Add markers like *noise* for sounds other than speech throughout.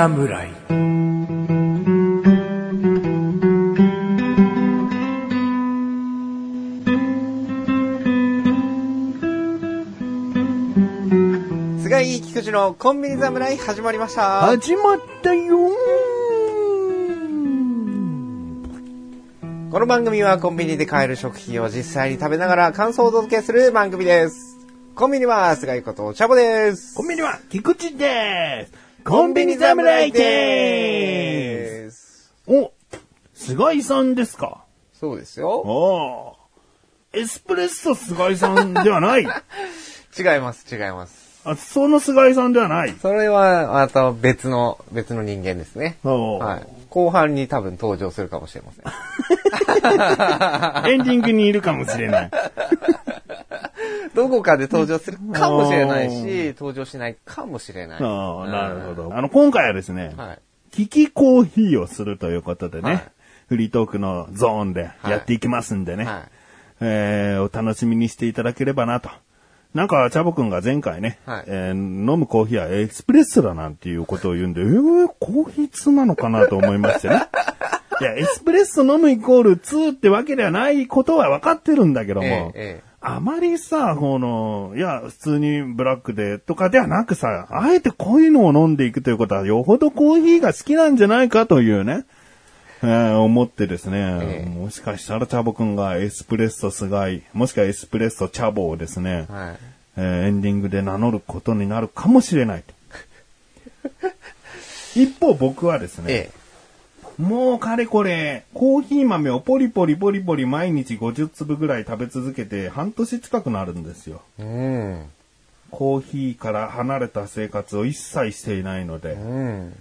侍菅井菊池のコンビニ侍始まりました。始まったよこの番組はコンビニで買える食品を実際に食べながら感想をお届けする番組です。コンビニは菅井ことチャボです。コンビニは菊池ですコンビニ侍ですす。お、菅井さんですか？そうですよ。おーエスプレッソ菅井さんではない *laughs* 違います、違います。あ、その菅井さんではないそれは、また別の、別の人間ですね。おーはい。後半に多分登場するかもしれません。*laughs* エンディングにいるかもしれない。どこかで登場するかもしれないし、登場しないかもしれない。ああ、なるほど。あの、今回はですね、はい。キキコーヒーをするということでね、はいフリートークのゾーンでやっていきますんでね、はい。えー、お楽しみにしていただければなと。なんか、チャボくんが前回ね、はいえー飲むコーヒーはエスプレッソだなんていうことを言うんで、えー、コーヒー通なのかなと思いましてね。*laughs* いや、エスプレッソ飲むイコール通ってわけではないことは分かってるんだけども、ええええあまりさ、この、いや、普通にブラックでとかではなくさ、あえてこういうのを飲んでいくということは、よほどコーヒーが好きなんじゃないかというね、えー思ってですね、ええもしかしたらチャボくんがエスプレッソ菅井、もしくはエスプレッソチャボをですね、はい。えーエンディングで名乗ることになるかもしれないと。*laughs* 一方僕はですね、えもうかれこれ、コーヒー豆をポリポリポリポリ毎日50粒ぐらい食べ続けて半年近くなるんですよ。え。うん。コーヒーから離れた生活を一切していないので、うん。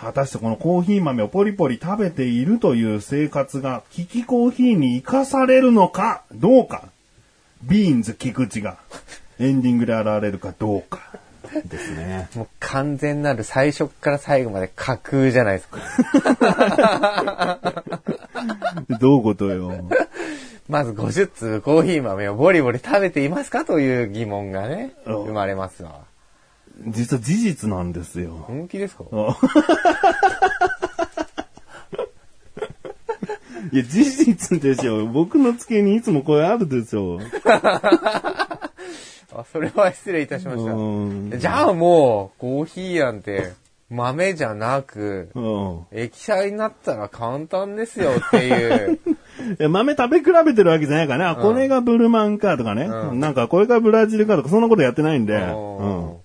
果たしてこのコーヒー豆をポリポリ食べているという生活が、キキコーヒーに生かされるのか、どうか、ビーンズ菊池が、エンディングで現れるかどうか、ですね。もう完全なる最初から最後まで架空じゃないですか。*laughs* どういうことよ。まず50粒コーヒー豆をボリボリ食べていますかという疑問がね、うん生まれますわ。実は事実なんですよ。本気ですか？あ *laughs* いや、事実でしょ。僕の机にいつもこれあるでしょ。*laughs* あ、それは失礼いたしましうんた。じゃあもう、コーヒーなんて豆じゃなく、うん。液体になったら簡単ですよっていう。*laughs* いや豆食べ比べてるわけじゃないからね。あ、これがブルマンかとかね。うんなんかこれがブラジルかとか、そんなことやってないんで。うん。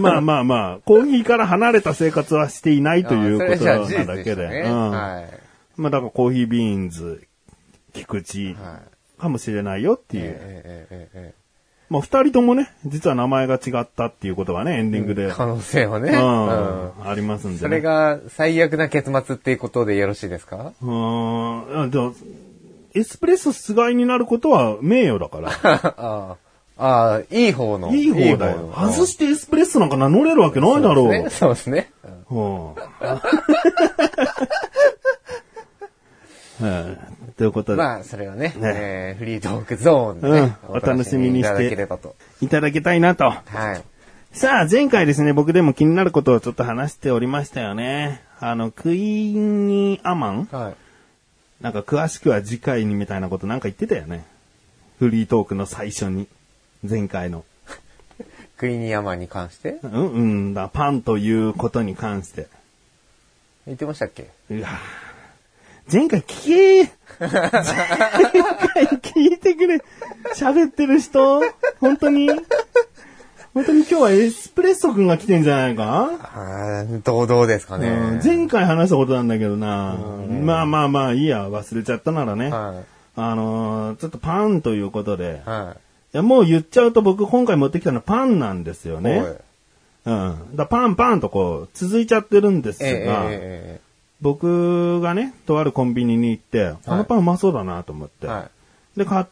まあまあまあ、コーヒーから離れた生活はしていないということなだけ *laughs* で。まあだからコーヒービーンズ、菊池はい。かもしれないよっていう。まあ二人ともね、実は名前が違ったっていうことがね、エンディングで。可能性はね。ううんん。ありますんでね。それが最悪な結末っていうことでよろしいですか？うーん。でも、エスプレッソ菅井になることは名誉だから。*laughs* ああ。いい方の。いい方だよ。の外してエスプレッソなんか名乗れるわけないだろう。そうですね。うん *laughs* はいということで、まあ、それはね、ねえーフリートークゾーンでね、うんお楽しみにしていただければと。いただきたいなと。はい。さあ、前回ですね、僕でも気になることをちょっと話しておりましたよね。あの、クイーンニーアマンはい。なんか詳しくは次回にみたいなことなんか言ってたよね。フリートークの最初に。前回の。*laughs* クイニヤマンに関して？うん、うんだ、パンということに関して。言ってましたっけ？うわ前回聞け前回聞いてくれ喋ってる人本当に本当に今日はエスプレッソくんが来てんじゃないか、ああ、どうどうですかね。うん前回話したことなんだけどな。まあまあまあいいや、忘れちゃったならね。はあのーちょっとパンということで。い。はいやもう言っちゃうと僕今回持ってきたのはパンなんですよい。ね。うん。だパンパンとこう続いちゃってるんですええが、え僕がね、とあるコンビニに行って、このパンうまそうだなと思って。えはで、買っ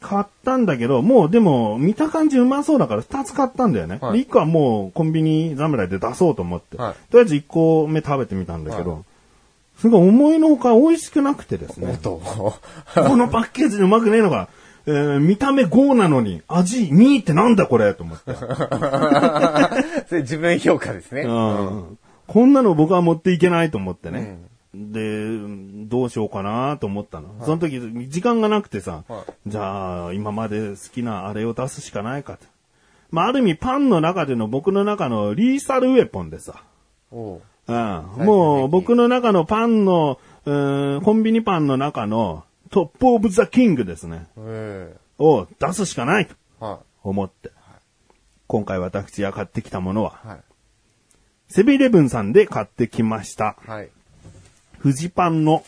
買ったんだけど、もうでも見た感じうまそうだから2つ買ったんだよね。はいで1個はもうコンビニ侍で出そうと思って。はいとりあえず1個目食べてみたんだけど、はすごい思いのほか美味しくなくてですね。と。このパッケージでうまくねえのか。えー見た目5なのに、味2ってなんだこれと思って。*laughs* それ自分評価ですね。うん。こんなの僕は持っていけないと思ってね。で、どうしようかなと思ったの。その時、時間がなくてさ、はじゃあ、今まで好きなあれを出すしかないかと。まあ、ある意味パンの中での僕の中のリーサルウェポンでさ。おううん。もう僕の中のパンの、うんコンビニパンの中の top of the king ですね。えを出すしかないと思って。今回私が買ってきたものは、い。はい。セブンイレブンさんで買ってきました。はい。フジパンの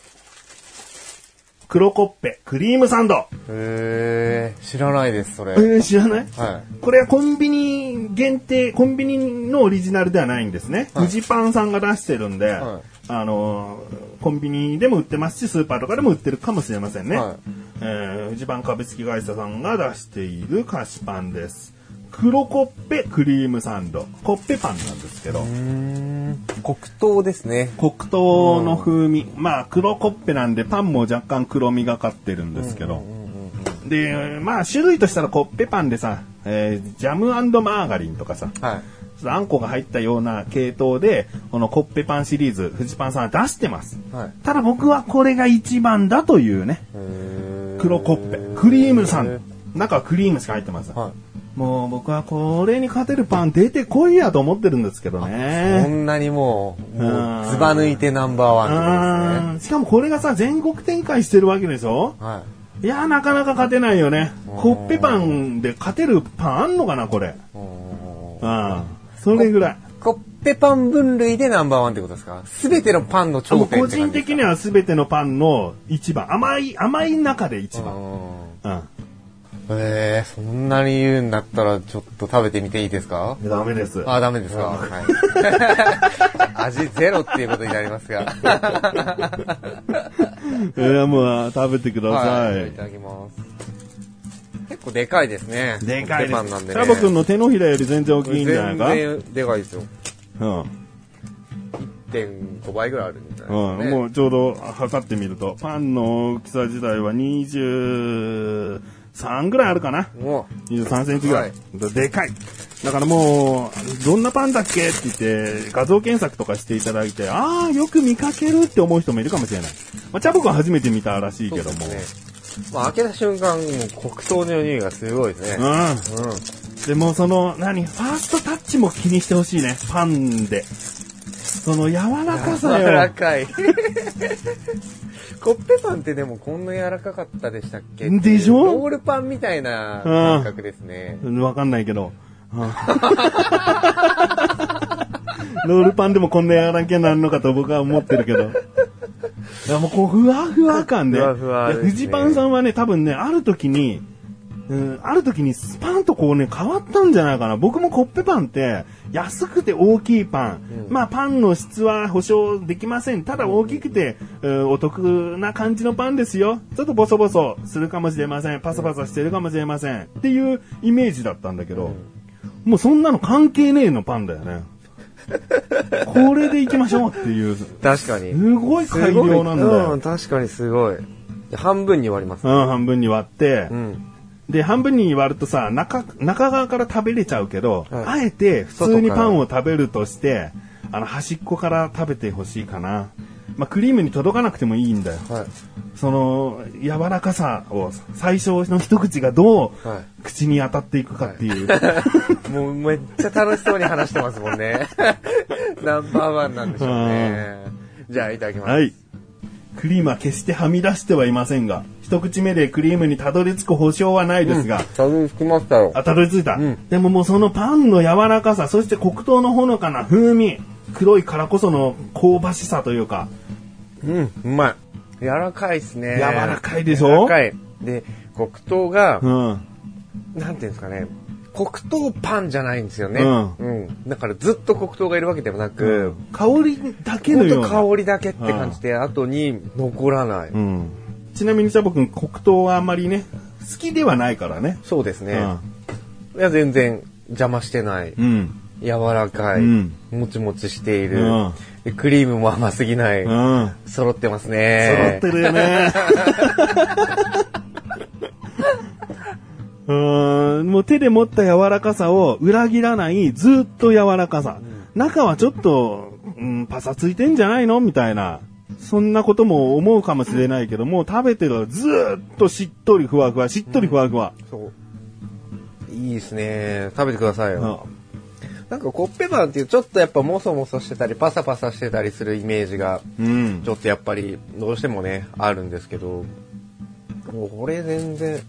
黒コッペクリームサンド。へえ知らないです、それ。えー、知らない？はこれはコンビニ限定、コンビニのオリジナルではないんですね。はいフジパンさんが出してるんで、はいあのー、コンビニでも売ってますし、スーパーとかでも売ってるかもしれませんね。はいえー、フジパン株式会社さんが出している菓子パンです。黒コッペクリームサンド。コッペパンなんですけど。黒糖ですね。黒糖の風味。まあ、黒コッペなんでパンも若干黒みがかってるんですけど。で、まあ、種類としたらコッペパンでさ、えージャムマーガリンとかさ、はい。あんこが入ったような系統で、このコッペパンシリーズ、フジパンさんは出してます。はい。ただ僕はこれが一番だというね、へ黒コッペ、クリームサンド。中はクリームしか入ってません。はい。もう僕はこれに勝てるパン出てこいやと思ってるんですけどこね。んなにもう、もうずば抜いてナンバーワンってことうんしかもこれがさ、全国展開してるわけでしょ？はい。いや、なかなか勝てないよね。コッペパンで勝てるパンあんのかな、これ。うん。それぐらい。コッペパン分類でナンバーワンってことですか？すべてのパンの頂点って感じですか？人的には全てのパンの一番。甘い、甘い中で一番。うんうん。えー、そんなに言うんだったらちょっと食べてみていいですか？ダメです。あ、ダメですか、はい、*laughs* 味ゼロっていうことになりますが。*laughs* いや、もう食べてくださはい。いい。ただきます。結構でかいですね。でかいです。なんでね。シャボ君の手のひらより全然大きいんじゃないか？全然でかいですよ。うん。1.5倍ぐらいあるんじゃないですか、うん、ね。もうちょうど測ってみると、パンの大きさ自体は23ぐらいあるかな。も23センチぐらい。でかい。だからもう、どんなパンだっけって言って、画像検索とかしていただいて、ああ、よく見かけるって思う人もいるかもしれない。まあ、チャボくんは初めて見たらしう、いけども。ね。まあ、開けた瞬間、もう黒糖の匂いがすごいですね。うん。うん。でもその、何、ファーストタッチも気にしてほしいね。パンで。その柔らかさ柔らよ。かい。コッペパンってでもこんな柔らかかったでしたっけでしょ？ロールパンみたいな感覚ですね。わかんないけど。うん *laughs* ロールパンでもこんな柔らかになるのかと僕は思ってるけど。いやもうこうふわふわ感で。ふわふわねいやフジパンさんはね、多分ね、ある時に、うん、ある時にスパンとこうね、変わったんじゃないかな。僕もコッペパンって、安くて大きいパン。まあパンの質は保証できません。ただ大きくて、うんお得な感じのパンですよ。ちょっとボソボソするかもしれません。パサパサしてるかもしれません。っていうイメージだったんだけど、もうそんなの関係ねえのパンだよね。*laughs* これでいきましょうっていう。確かに。すごい改良なんだようん、。確かにすごい。で半分に割ります。うん、半分に割ってう、ん。で、半分に割るとさ、中、中側から食べれちゃうけど、はいあえて普通にパンを食べるとして、あの、端っこから食べてほしいかな。まあ、クリームに届かなくてもいいんだよ。はい。その、柔らかさを、最初の一口がどう、はい口に当たっていくかっていう。*laughs* もうめっちゃ楽しそうに話してますもんね。ナンバーワンなんでしょうね。じゃあいただきます。はい。クリームは決してはみ出してはいませんが、一口目でクリームにたどり着く保証はないですが、たどり着きましたよ。あ、たどり着いた、んでももうそのパンの柔らかさ、そして黒糖のほのかな風味、黒いからこその香ばしさというか、うん、うまい。柔らかいですね。柔らかいでしょ？柔らかい。で、黒糖が、うん。なんていうんですかね。黒糖パンじゃないんですよね。うんうん。だからずっと黒糖がいるわけでもなく、香りだけのような。香りだけって感じで、後に残らない。うん。ちなみにシャボ君、黒糖はあんまりね、好きではないからね。そうですね。いや、全然邪魔してない。うん。うん。柔らかい。うんもちもちしている。うんでクリームも甘すぎない。うん。揃ってます揃ね。ってるよね。*laughs* うーん、もう手で持った柔らかさを裏切らないずっと柔らかさ。中はちょっとうん、パサついてんじゃないのみたいな。そんなことも思うかもしれないけども、食べてるとずーっとしっとりふわふわ、しっとりふわふわ。そう。いいですね。食べてくださいうんよ。なんかコッペパンっていうちょっとやっぱモソモソしてたりパサパサしてたりするイメージがうんちょっとやっぱりどうしてもねあるんですけどもうこれ全然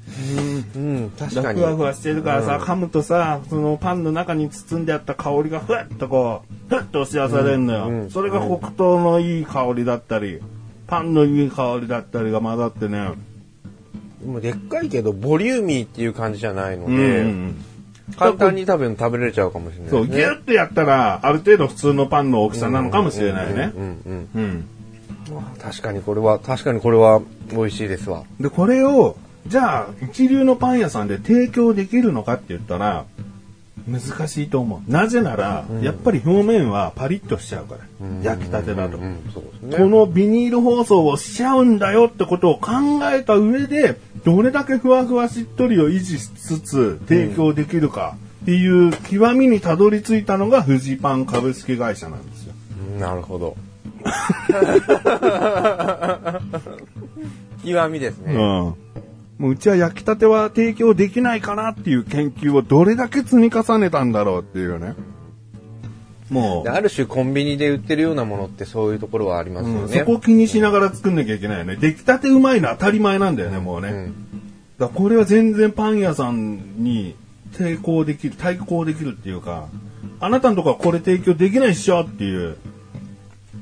うん。確かに。ふわふわしてるからさ、うん。噛むとさ、そのパンの中に包んであった香りがふわっとこう、ふっと押し出されるのよ、うん。うんそれが黒糖のいい香りだったり、パンのいい香りだったりが混ざってね。もうでっかいけどボリューミーっていう感じじゃないのうんで、うん。簡単に多分食べれちゃうかもしれないそう、ギュッてやったら、ある程度普通のパンの大きさなのかもしれないね。う。んうんうん。うん。確かにこれは確かにこれは美味しいですわで、これを、じゃあ、一流のパン屋さんで提供できるのかって言ったら、難しいと思う。なぜなら、やっぱり表面はパリッとしちゃうから。焼きたてだと。うんねこのビニール包装をしちゃうんだよってことを考えた上で、どれだけふわふわしっとりを維持しつつ提供できるかっていう極みにたどり着いたのがフジパン株式会社なんですよ。うんなるほど *laughs* 極みですね、うん。もううちは焼きたては提供できないかなっていう研究をどれだけ積み重ねたんだろうっていうね。もである種コンビニで売ってるようなものってそういうところはありますう、よね。うんそこを気にしながら作んなきゃいけないよね。出来たてうまいの当たり前なんだよね、もうね。うんだからこれは全然パン屋さんに抵抗できる、対抗できるっていうか、あなたのとこはこれ提供できないっしょっていう、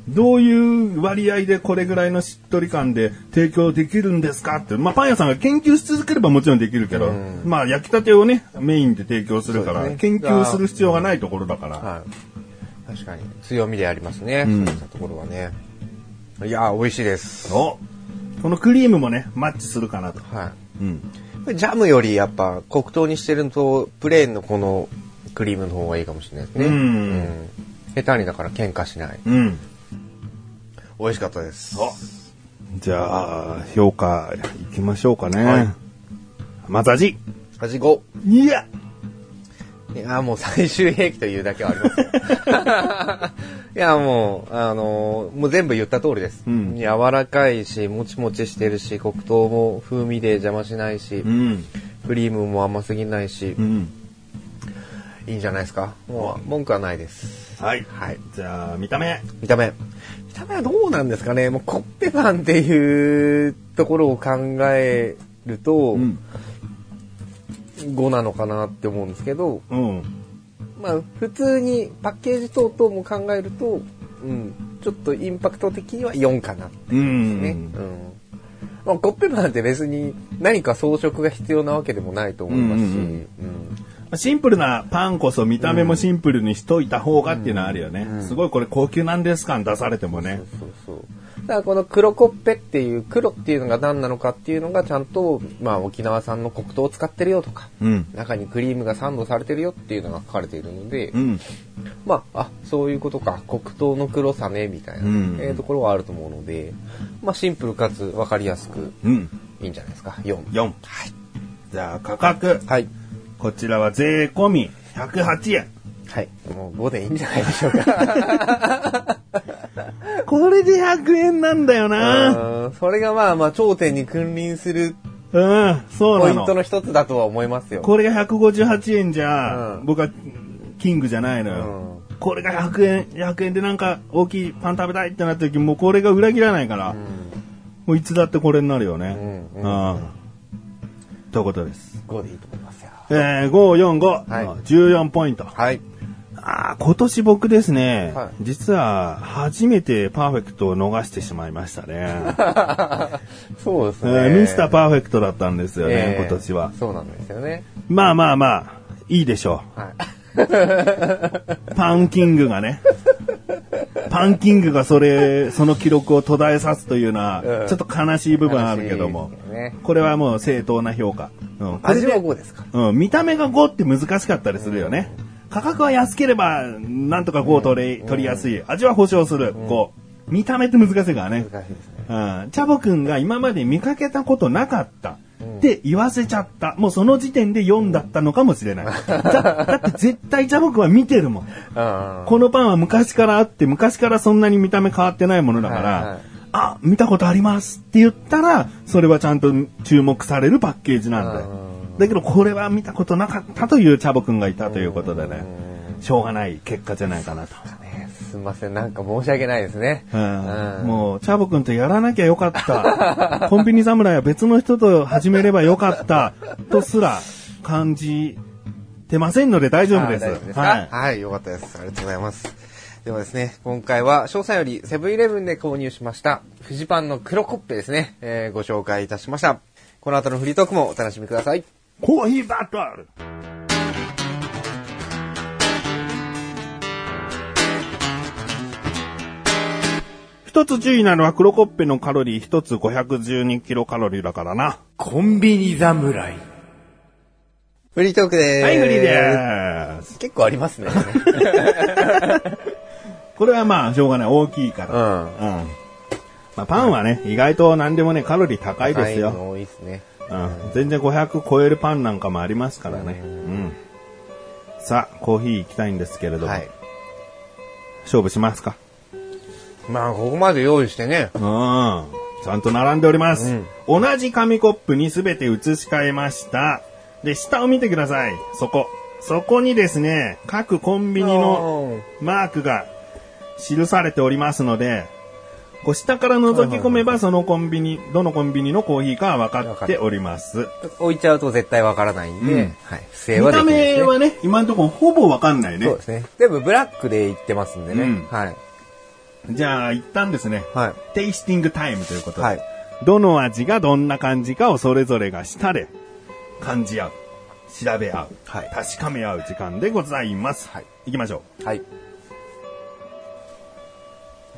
どういう割合でこれぐらいのしっとり感で提供できるんですか？って、まあパン屋さんが研究し続ければもちろんできるけど、うんまあ焼きたてをね、メインで提供するから、ね研究する必要がないところだから。はい。確かに強みでありますね。うんそういったところはね。いやー、美味しいです。おこのクリームもね、マッチするかなと。はい。うん。ジャムよりやっぱ黒糖にしてるのとプレーンのこのクリームの方がいいかもしれないですね。うん下手にだから喧嘩しない。うん。美味しかったです。じゃあ、評価いきましょうかね。はいまず味。味5。いやいや、もう最終兵器というだけはありますよ。*laughs* いや、もう、あのーもう全部言った通りです。うん柔らかいし、もちもちしてるし、黒糖も風味で邪魔しないし、うん。クリームも甘すぎないしう、ん。いいんじゃないですか？もう文句はないです。はい。はい。じゃあ、見た目。見た目。見た目はどうなんですかね。もうコッペパンっていうところを考えると、うん。5なのかなって思うんですけど、うん。まあ普通にパッケージ等々も考えると、うん、ちょっとインパクト的には4かなってうん。ね。うん。まあコッペパンって別に何か装飾が必要なわけでもないと思いますし、うんシンプルなパンこそ見た目もシンプルにしといた方がっていうのはあるよね。うんすごいこれ高級なんです感出されてもね。そうそう。だからこの黒コッペっていう黒っていうのが何なのかっていうのがちゃんと、まあ沖縄産の黒糖を使ってるよとか、うん。中にクリームがサンドされてるよっていうのが書かれているので、うん。まあ、あ、そういうことか、黒糖の黒さね、みたいな、うんえーところはあると思うので、まあシンプルかつ分かりやすくうん。いいんじゃないですか。4。4。はい。じゃあ、価格。はい。こちらは税込み108円。はい。もう5でいいんじゃないでしょうか。*laughs* これで100円なんだよな。うんそれがまあまあ頂点に君臨するうん、そう。ポイントの一つだとは思いますよ。これが158円じゃ、うん僕はキングじゃないのよ。うんこれが100円、100円でなんか大きいパン食べたいってなった時、もうこれが裏切らないから、もういつだってこれになるよね。うんうんうんということです。5でいいと思いますよ。えー、545、はい14ポイント。はい。あー今年僕ですね、はい実は初めてパーフェクトを逃してしまいましたね。*laughs* そうですえね。ーミスターパーフェクトだったんですよね、えー今年は。そうなんですよね。まあまあまあ、いいでしょはい。う。パンキングがね。パンキングがそれ、その記録を途絶えさすというのは、うんちょっと悲しい部分あるけどもね。これはもう正当な評価。うん、味は5ですかうん、見た目が5って難しかったりするよね。価格は安ければ、なんとか5を取り、取りやすい。味は保証する、5。見た目って難しいからね。難しいですね。うん。チャボくんが今まで見かけたことなかった。って言わせちゃった。もうその時点で4だったのかもしれない。*laughs* だだって絶対チャボくんは見てるもん。このパンは昔からあって、昔からそんなに見た目変わってないものだから、はいはいあ、見たことありますって言ったら、それはちゃんと注目されるパッケージなんだよ。だけどこれは見たことなかったというチャボくんがいたということでね、しょうがない結果じゃないかなと。ねすいません、なんか申し訳ないですね。うんうんもう、チャボくんとやらなきゃよかった。*laughs* コンビニ侍は別の人と始めればよかった。とすら感じてませんので大丈夫です。ですか？ははいい、よかったです。ありがとうございます。ではですね、今回は詳細よりセブンイレブンで購入しました、フジパンの黒コッペですね、えーご紹介いたしました。この後のフリートークもお楽しみください。コーヒーバトル一つ注意なのは黒コッペのカロリー一つ512キロカロリーだからな。コンビニ侍。フリートークでーす。はい、無理です。結構ありますね。*laughs* これはまあ、しょうがない。大きいかうら。ん。うん。まあ、パンはね、意外と何でもね、カロリー高いですよ。高いの多いですね。うん。全然500超えるパンなんかもありますからね。うん。さあ、コーヒー行きたいんですけれども。はい。勝負しますかまあ、ここまで用意してね。うん。ちゃんと並んでおります。同じ紙コップにすべて移し替えました。で、下を見てください。そこ。そこにですね、各コンビニのマークが記されておりますので、こう下から覗き込めばそのコンビニ、どのコンビニのコーヒーかは分かっております。置いちゃうと絶対わからないんで、うんはい。不正はで見たきないです、ね。目はね、今のところほぼ分かんないねそう。ですね。全部ブラックで言ってますんでね。うんはい。じゃあ、一旦ですね、はい。テイスティングタイムということで、はい。どの味がどんな感じかをそれぞれが舌で感じ合う、調べ合う、はい確かめ合う時間でございます。はい。行きましょはい。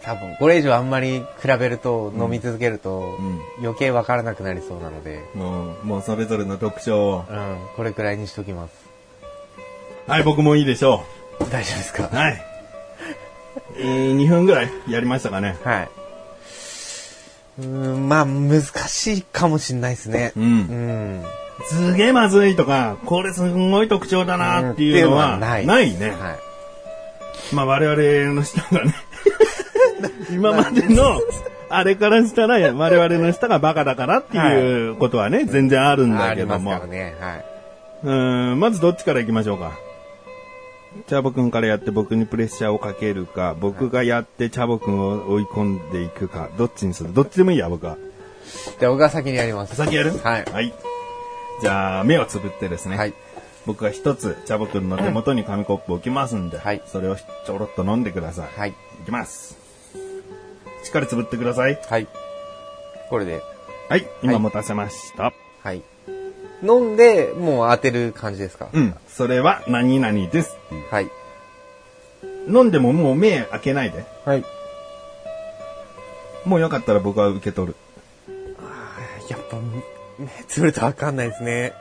多分、これ以上あんまり比べると、飲み続けると、うん余計わからなくなりそうなので、う。もう、もうそれぞれの特徴を。うん、これくらいにしときます。はい、僕もいいでしょ大丈夫ですか？う。はい。えー、2分ぐらいやりましたかね。はい。うーん、まあ、難しいかもしんないですね。う。うんん。すげえまずいとか、これすんごい特徴だなっていうのは、ないないね。はい。まあ我々の舌がね、*laughs* 今までの、あれからしたら我々の舌がバカだからっていうことはね、全然あるんありますだけども。からね。はい。うーん、まずどっちから行きましょうか。チャボくんからやって僕にプレッシャーをかけるか、僕がやってチャボくんを追い込んでいくか、どっちにする？どっちでもいいや、僕は。じゃあ、僕が先にやります。先やる？はいはい。じゃあ、目をつぶってですね。はい。僕が一つ、チャボくんの手元に紙コップを置きますんで、はいそれをちょろっと飲んでください。はい。いきます。しっかりつぶってください。はい。これで、はい、今持たせました。はい。飲んで、もう当てる感じですか？うん、それは何々ですっていう。はい。飲んでももう目開けないで。はい。もうよかったら僕は受け取る。やっぱ、目つぶるとわかんないですね。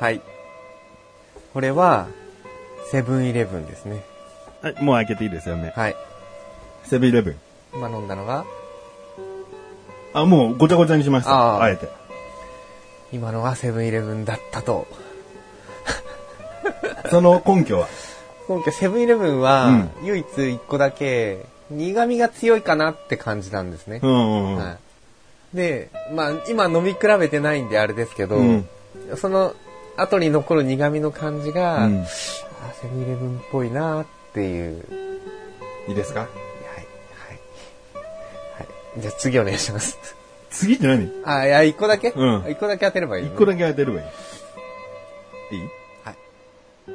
はい。これは、セブンイレブンですね。はい、もう開けていいですよね。はい。セブンイレブン。今飲んだのが、あ、もうごちゃごちゃにしました。あーあえて。今のはセブンイレブンだったと。*laughs* その根拠は？今回セブンイレブンは、唯一一個だけ、苦味が強いかなって感じなんですねう。んうんうん。はい。で、まあ、今飲み比べてないんであれですけど、うんその後に残る苦味の感じが、うんあセブンイレブンっぽいなっていう。いいですか？はい。はい。はい。じゃあ次お願いします。次って何？あ、いや、一個だけ？うん一個だけ当てればいい、一個だけ当てればいい。いい？はい。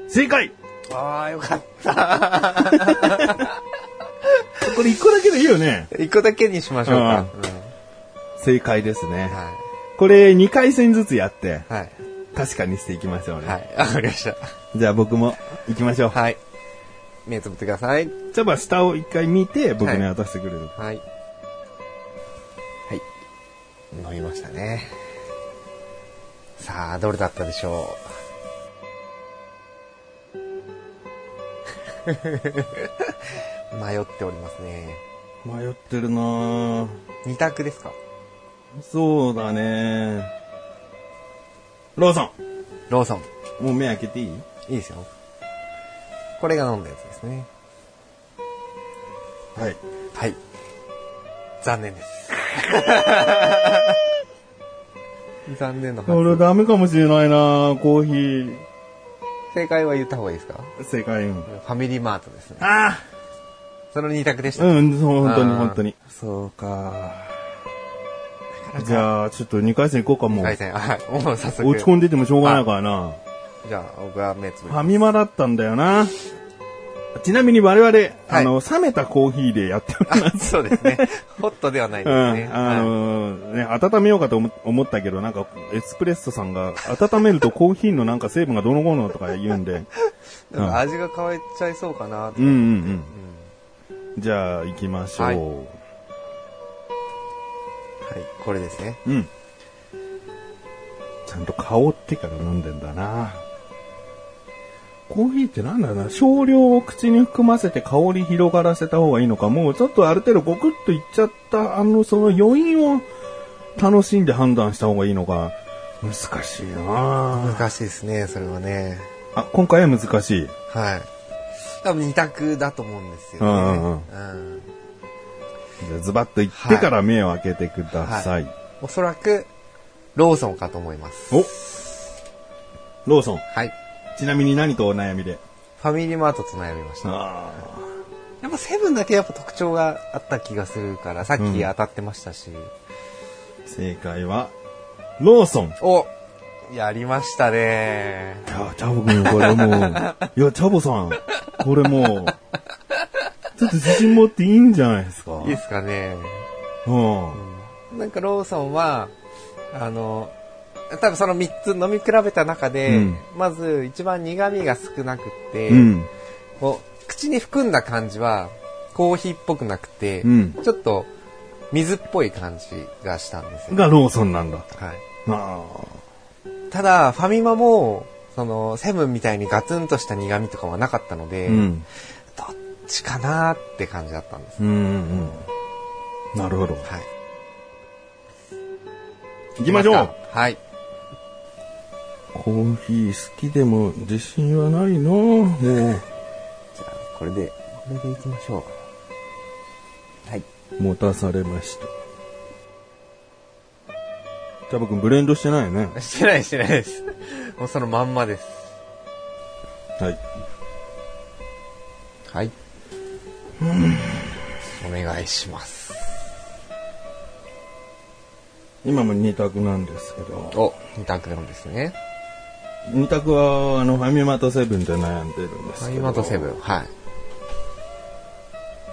正解ああ、よかった。*laughs* これ一個だけでいいよね。一個だけにしましょうか。正解ですね。うんはこれ2回戦ずつやって、い。はい。確かにしていきましょうね。はい。わかりました。じゃあ僕も行きましょう。はい。目つぶってください。じゃあまあ下を一回見て僕に渡してくれる。はい。はい。飲みましたね。さあ、どれだったでしょう？*laughs* 迷っておりますね。迷ってるなぁ二択ですか？そうだねローソン。ローソン。もう目開けていい？いいですよ。これが飲んだやつですね。はい。はい。残念です。*laughs* 残念の俺発ダメかもしれないなコーヒー。正解は言った方がいいですか？正解。うん。ファミリーマートですね。あその二択でした。あうん、そう、本当に本当に。そうか。じゃあ、ちょっと2回戦行こうか、もう。回戦、はい。もう早速。落ち込んでてもしょうがないからな。じゃあ、僕は目つぶりファミマだったんだよな。ちなみに我々、あの、冷めたコーヒーでやっております。あそうですね。ホットではないでうん、すね。あはいのね、温めようかと思思ったけど、なんか、エスプレッソさんが、温めるとコーヒーのなんか成分がどのこうのとか言うんで、*laughs* なんか味が変わっちゃいそうかなうんうんうん。じゃあ、行きましょう。はいはい、これですね。うん。ちゃんと香ってから飲んでんだな。コーヒーってなんだろうな、少量を口に含ませて香り広がらせた方がいいのか、もうちょっとある程度ゴクッといっちゃった、あの、その余韻を楽しんで判断した方がいいのか、難しいな難しいですね、それはね。あ、今回は難しい。はい。多分二択だと思うんですよね。うんうんうんうんじゃあズバッと言ってから目を開けてください。おそらく、ローソンかと思います。おローソン。はい。ちなみに何とお悩みで？ファミリーマートと悩みました。あやっぱセブンだけやっぱ特徴があった気がするから、さっき当たってましたし。正解は、ローソン。おやりましたね。いや、チャボくん、これもう、*laughs* いや、チャボさん、これもう、ちょっと自信持っていいんじゃないですか？いいですかね。うん。なんかローソンは、あの、多分その3つ飲み比べた中で、うんまず一番苦味が少なくって、うん。こう口に含んだ感じはコーヒーっぽくなくて、うんちょっと水っぽい感じがしたんですよ。がローソンなんだ。はい、あただ、ファミマも、その、セブンみたいにガツンとした苦味とかはなかったのあ。で、うん。どっちかなって感じだったんです。うんうん。なるほど。はい。行きましょう。はい。コーヒー好きでも自信はないなもう。じゃあ、これで、これでいきましょう。はい。持たされました。チャボくんブレンドしてないよね。してないしてないです。もうそのまんまです。はい。はい。お願いします。今も2択なんですけど。お、二択なんですね。2択は、あの、ファミマとセブンで悩んでるんですけど。ファミマとセブン。はい。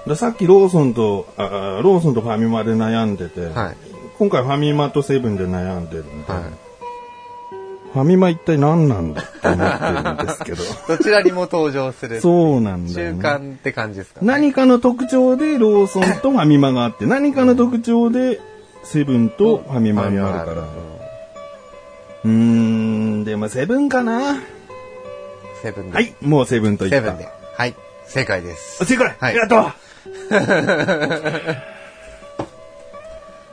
でさっきローソンと、ああローソンとファミマで悩んでて、はい。今回ファミマとセブンで悩んでるんで、はい。ファミマ一体何なんだって思ってるんですけど。*laughs* どちらにも登場する。そうなんだよ、中ね。間って感じですか、ね、何かの特徴でローソンとファミマがあって、何かの特徴でセブンとファミマにあるから。うーん、でもセブンかなセブンで。はい、もうセブンと言った。セブンで。はい。正解です。あ正解、はいやった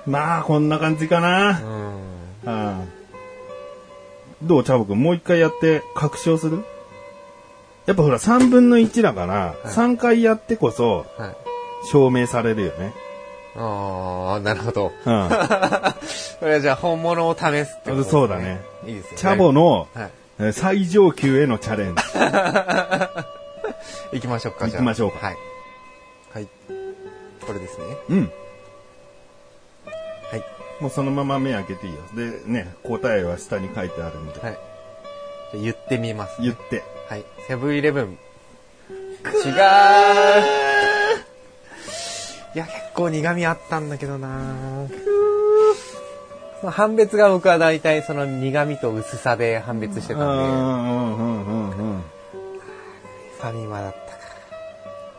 まあ、こんな感じかな。うん。うんどうチャボくんもう一回やって確証する？やっぱほら3分の1だから、3回やってこそはい。証明されるよね。ああ、なるほど。うん。*laughs* これはじゃあ本物を試すってことですね。そうだね。いいですよね。チャボのはい。えー最上級へのチャレンジ。*laughs* 行きましょうか、じゃあ。行きましょうかはい。はい。これですね。うん。はい。もうそのまま目開けていいよ。で、ね、答えは下に書いてあるんで。はい。じゃあ言ってみます、言って。はい。セブンイレブン。違ういや、結構苦味あったんだけどなその判別が僕は大体その苦味と薄さで判別してたんで、うんうんうんうんうん。ファミマだったか。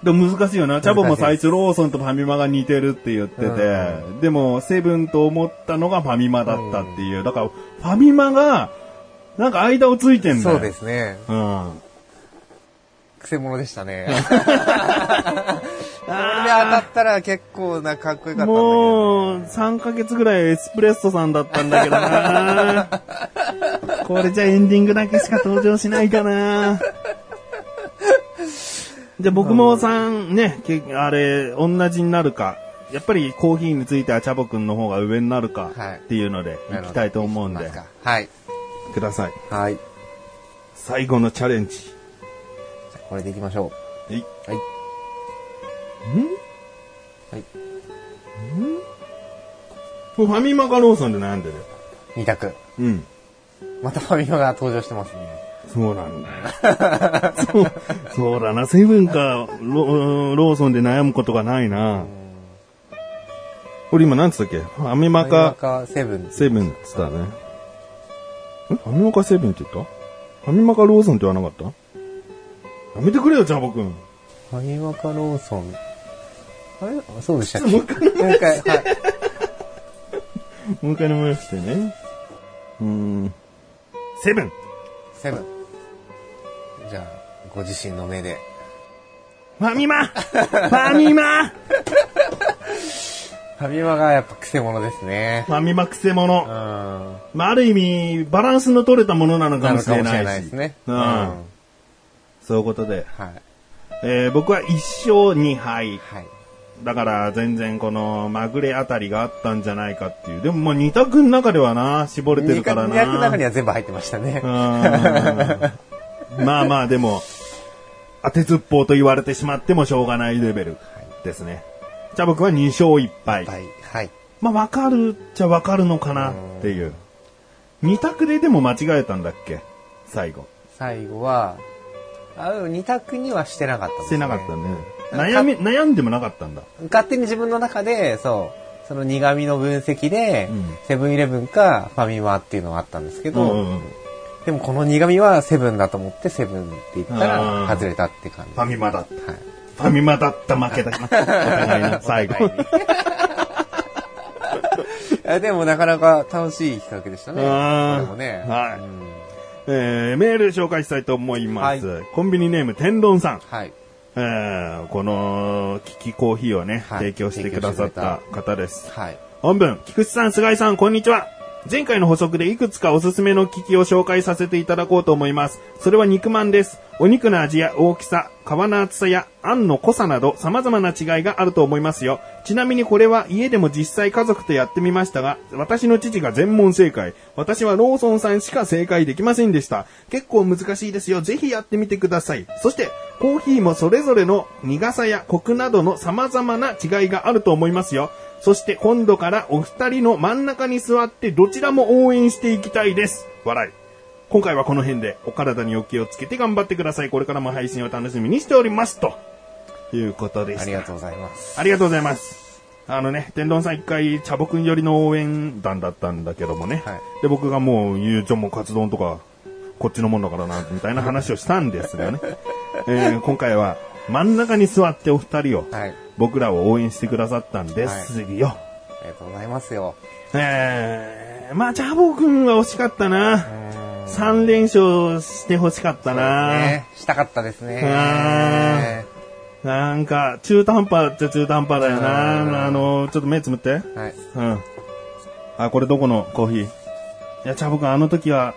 でも難しいよな。チャボも最初ローソンとファミマが似てるって言ってて、でもセブンと思ったのがファミマだったっていう。だから、ファミマが、なんか間をついてんだよ。そうですね。うん。くせ者でしたね。*laughs* これで当たったら結構なかっこよかったんだけど。もう、3ヶ月ぐらいエスプレッソさんだったんだけどな *laughs* これじゃエンディングだけしか登場しないかな。じゃあ僕もさんね、けあれ、同じになるか。やっぱりコーヒーについてはチャボくんの方が上になるかはいっていうので、いきたいと思うんではい。ください。はい。じ最後のチャレンジ。これでいきましょはい。う。はい。はい。これファミマかローソンで悩んでるよ。二択。うん。またファミマが登場してますね。そうなんだよ。*laughs* そう、そうだな。セブンかロローソンで悩むことがないな。これ今何つったっけ？ファミマファミマかかセブン。セブンっつったね。んファミマかセブンって言った？ファミマかローソンって言わなかった？やめてくれよ、ジャボくん。ファミマかローソン。あれ？あそうでしたっけ？もう一回、はい。*laughs* もう一回飲みましてね。うーん。セブンセブン。じゃあ、ご自身の目で。ファミマファミマ *laughs* ファミマがやっぱ癖者ですね。ファミマくせう者。ん。まあ、ある意味、バランスの取れたものなのかもしれなのかもしれな。ないですね。う。うんん。そういうことで。はい。えー僕は1勝2敗。はい。だから全然このまぐれあたりがあったんじゃないかっていう。でもまあ2択の中ではな、絞れてるからな。200の中には全部入ってましたねまあまあでも、当てずっぽうと言われてしまってもしょうがないレベルですね。じゃあ僕は2勝1敗。はい。はい。まあわかるっちゃわかるのかなっていう。2択ででも間違えたんだっけ？最後。最後は、あ、でも二択にはしてなかったですね。してなかったね。うん悩み、悩んでもなかったんだ。勝手に自分の中で、そう、その苦味の分析でうん、セブンイレブンかファミマっていうのがあったんですけど、うんうんうんでもこの苦味はセブンだと思ってセブンって言ったうんら外れたって感じ。ファミマだった。はい。ファミマだった負けだな。*laughs* お互 *laughs* 最後。*laughs* でもなかなか楽しい企画でしたね。これもね。はいうんえー、メール紹介したいと思います。はコンビニネーム天丼さん。はい。えー、この、キキコーヒーをね、はい提供してくださった方です。はい。本文、菊池さん、菅井さん、こんにちは。前回の補足でいくつかおすすめの機器を紹介させていただこうと思います。それは肉まんです。お肉の味や大きさ、皮の厚さやあんの濃さなど様々な違いがあると思いますよ。ちなみにこれは家でも実際家族とやってみましたが、私の父が全問正解。私はローソンさんしか正解できませんでした。結構難しいですよ。ぜひやってみてください。そして、コーヒーもそれぞれの苦さやコクなどの様々な違いがあると思いますよ。そして今度からお二人の真ん中に座ってどちらも応援していきたいです。笑い。今回はこの辺でお体にお気をつけて頑張ってください。これからも配信を楽しみにしております。ということでした。ありがとうございます。ありがとうございます。あのね、天丼さん一回、チャボくん寄りの応援団だったんだけどもね。はいで、僕がもう、ゆうちょもカツ丼とか、こっちのもんだからな、みたいな話をしたんですがね。*laughs* えー今回は、真ん中に座ってお二人を、はい。僕らを応援してくださったんですよ。ありがとうございますよ。えー、まあ、チャボくんは惜しかったな。うーん3連勝して欲しかったな。ね。したかったですね。あなんか、中途半端っちゃ中途半端だようんな。あの、ちょっと目つむって。はい。うん。あ、これどこのコーヒー？いや、チャボくんあの時は、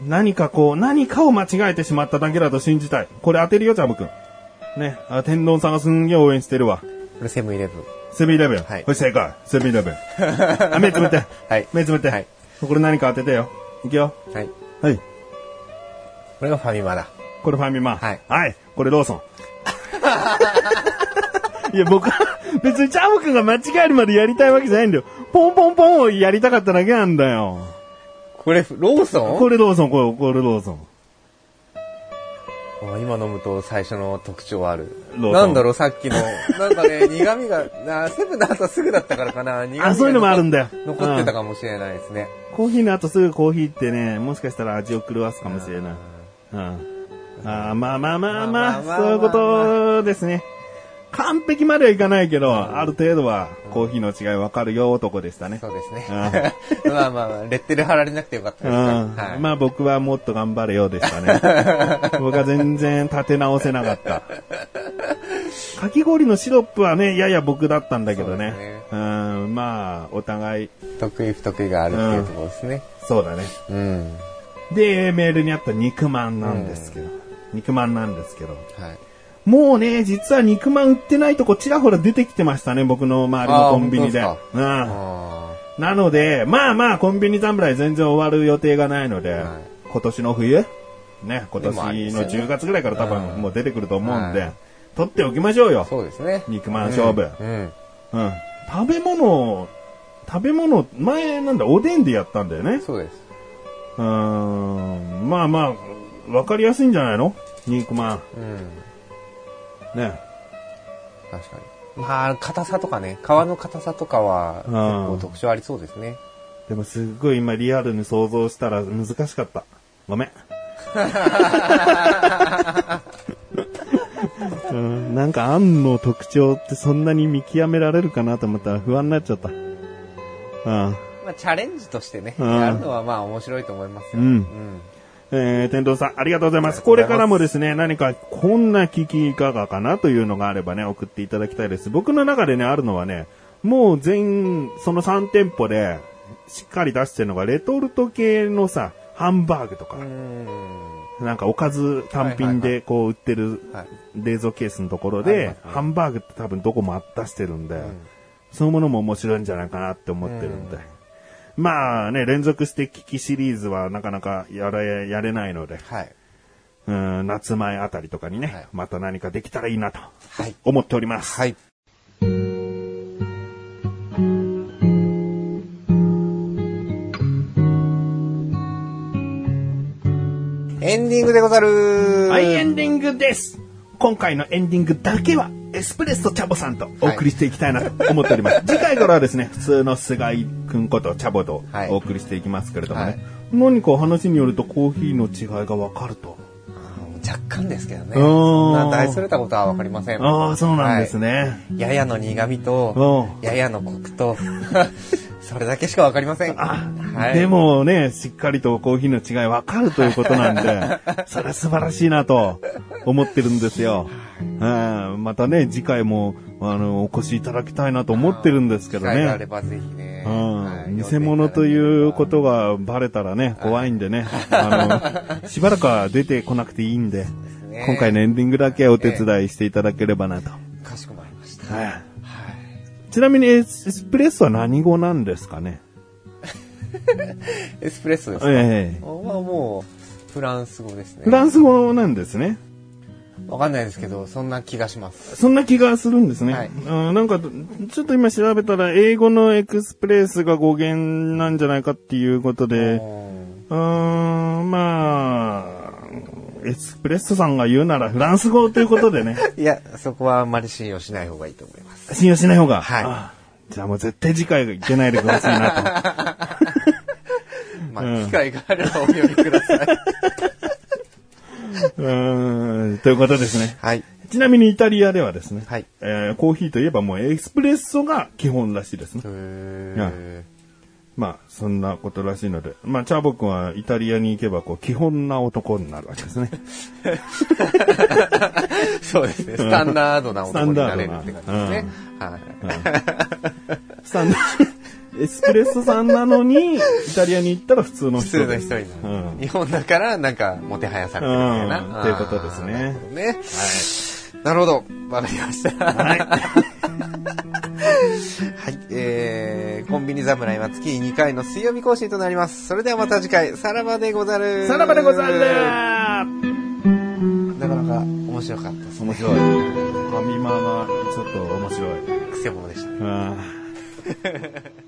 何かこう、何かを間違えてしまっただけだと信じたい。これ当てるよ、チャボくん。ね。あ、天丼さんがすんげえ応援してるわ。これセブンイレブン。セブンイレブン。はいこれ正解。セブンイレブン。*laughs* あ、目つむって。はい。目つむって。はいこれ何か当ててよ。いくよ。はい。はい。これがファミマだ。これファミマ。はいはい。これローソン。*laughs* いや、僕は、別にチャボくんが間違えるまでやりたいわけじゃないんだよ。ポンポンポンをやりたかっただけなんだよ。これ、ローソン？これローソン、これ、これローソン。あ今飲むと最初の特徴ある。なんだろう、さっきの。なんかね、*laughs* 苦味が、なセブンの後すぐだったからかな。苦味があ、そういうのもあるんだよ。残ってたかもしれないですね。うんコーヒーの後すぐコーヒーってね、もしかしたら味を狂わすかもしれない。うん。あ、まあまあまあまあそういうことですね。完璧まではいかないけど、ある程度はコーヒーの違い分かるよ男でしたね。そうですね。*laughs* まあまあまあ、レッテル貼られなくてよかったうですね。んはい。まあ僕はもっと頑張れよでしたね。*laughs* 僕は全然立て直せなかった。かき氷のシロップはね、やや僕だったんだけどね。ねうん、まあ、お互い、得意不得意があるっていうところですね。そうだね。うん。で、メールにあった肉まんなんですけど、肉まんなんですけど、はい。もうね、実は肉まん売ってないとこちらほら出てきてましたね、僕の周りのコンビニで。あー本うんあなので、まあまあ、コンビニ侍全然終わる予定がないので、はい今年の冬、ね、今年のですよね10月ぐらいから多分うんもう出てくると思うんで、はい取っておきましょうよー。そうですね。肉まん勝負。うん。うん。食べ物、食べ物、前なんだ、おでんでやったんだよね。そうです。うーん。まあまあ、わかりやすいんじゃないの？肉まん。うん。ね。確かに。まあ、硬さとかね、皮の硬さとかは結構特徴ありそうですね。でもすっごい今リアルに想像したら難しかった。ごめん。うん、なんかあんの特徴ってそんなに見極められるかなと思ったら不安になっちゃった。うん。まあ、チャレンジとしてね、うんやるのはまあ面白いと思いますよ。うんうん。えー、天童さん、ありがとうございます。これからもですね、何かこんな聞きいかがかなというのがあればね、送っていただきたいです。僕の中でね、あるのはね、もう全、その3店舗で、しっかり出してるのが、レトルト系のさ、ハンバーグとか、うん。なんかおかず単品でこう売ってるはい。冷蔵ケースのところでハンバーグって多分どこも出してるんで、んそういうものも面白いんじゃないかなって思ってるんで。うんまあね、連続して聞きシリーズはなかなかやれ、やれないので、はい。うん、夏前あたりとかにね、はいまた何かできたらいいなとはい。思っております。はい。エンディングでござるはい、エンディングです。今回のエンディングだけは、エスプレッソチャボさんとお送りしていきたいなと思っております。*laughs* 次回からはですね、普通の菅井くんことチャボとはいお送りしていきますけれどもね、はい何か話によるとコーヒーの違いがわかると。若干ですけどね。うんそんな大それたことはわかりません。ああ、そうなんですね。ね。ややの苦味と、うんややのコクと、*laughs* *laughs* それだけしかわかりません。あ、はいでもね、しっかりとコーヒーの違いわかるということなんで、*laughs* それは素晴らしいなと思ってるんですよ。うん、またね、次回も、あの、お越しいただきたいなと思ってるんですけど機会があれね。ばぜひね。うんはい偽物ということがバレたらね、怖いんでね。*laughs* あの、しばらくは出てこなくていいんで、ね今回のエンディングだけお手伝いしていただければなと。かしこまりました。はいはい。ちなみにエスプレッソは何語なんですかね？*laughs* エスプレッソですか、ええまあもう、フランス語ですね。フランス語なんですね。わかんないですけど、そんな気がします。そんな気がするんですね。はいうんなんか、ちょっと今調べたら、英語のエクスプレスが語源なんじゃないかっていうことで、うーん、まあ、エスプレッソさんが言うならフランス語ということでね、*laughs* いや、そこはあんまり信用しない方がいいと思います。信用しない方が。はいあじゃあもう絶対次回がいけないでくださいな *laughs* まあ、うん機会があればお読みください。と。*laughs* うーん、ということですね。はい。ちなみにイタリアではですね、はいえーコーヒーといえばもうエスプレッソが基本らしいですね。へまあ、そんなことらしいので、まあ、チャーボくんはイタリアに行けば、こう、基本な男になるわけですね。ー *laughs* そうですね。スタンダードな男になれるって感じですね。はい。スタンダ *laughs* エスプレッソさんなのに、イタリアに行ったら普通の人普通の。人になる。うん日本だから、なんか、もてはやされてるみたいな。うんっていうことですねなるほどね。なるほど。わかりました。はい。*laughs* *laughs* はい。えー、コンビニ侍は月2回の水曜日更新となります。それではまた次回、さらばでござる。さらばでござるなかなか面白かったです。面白い。ファミマがちょっと面白い。くせ者でしたね。うん *laughs*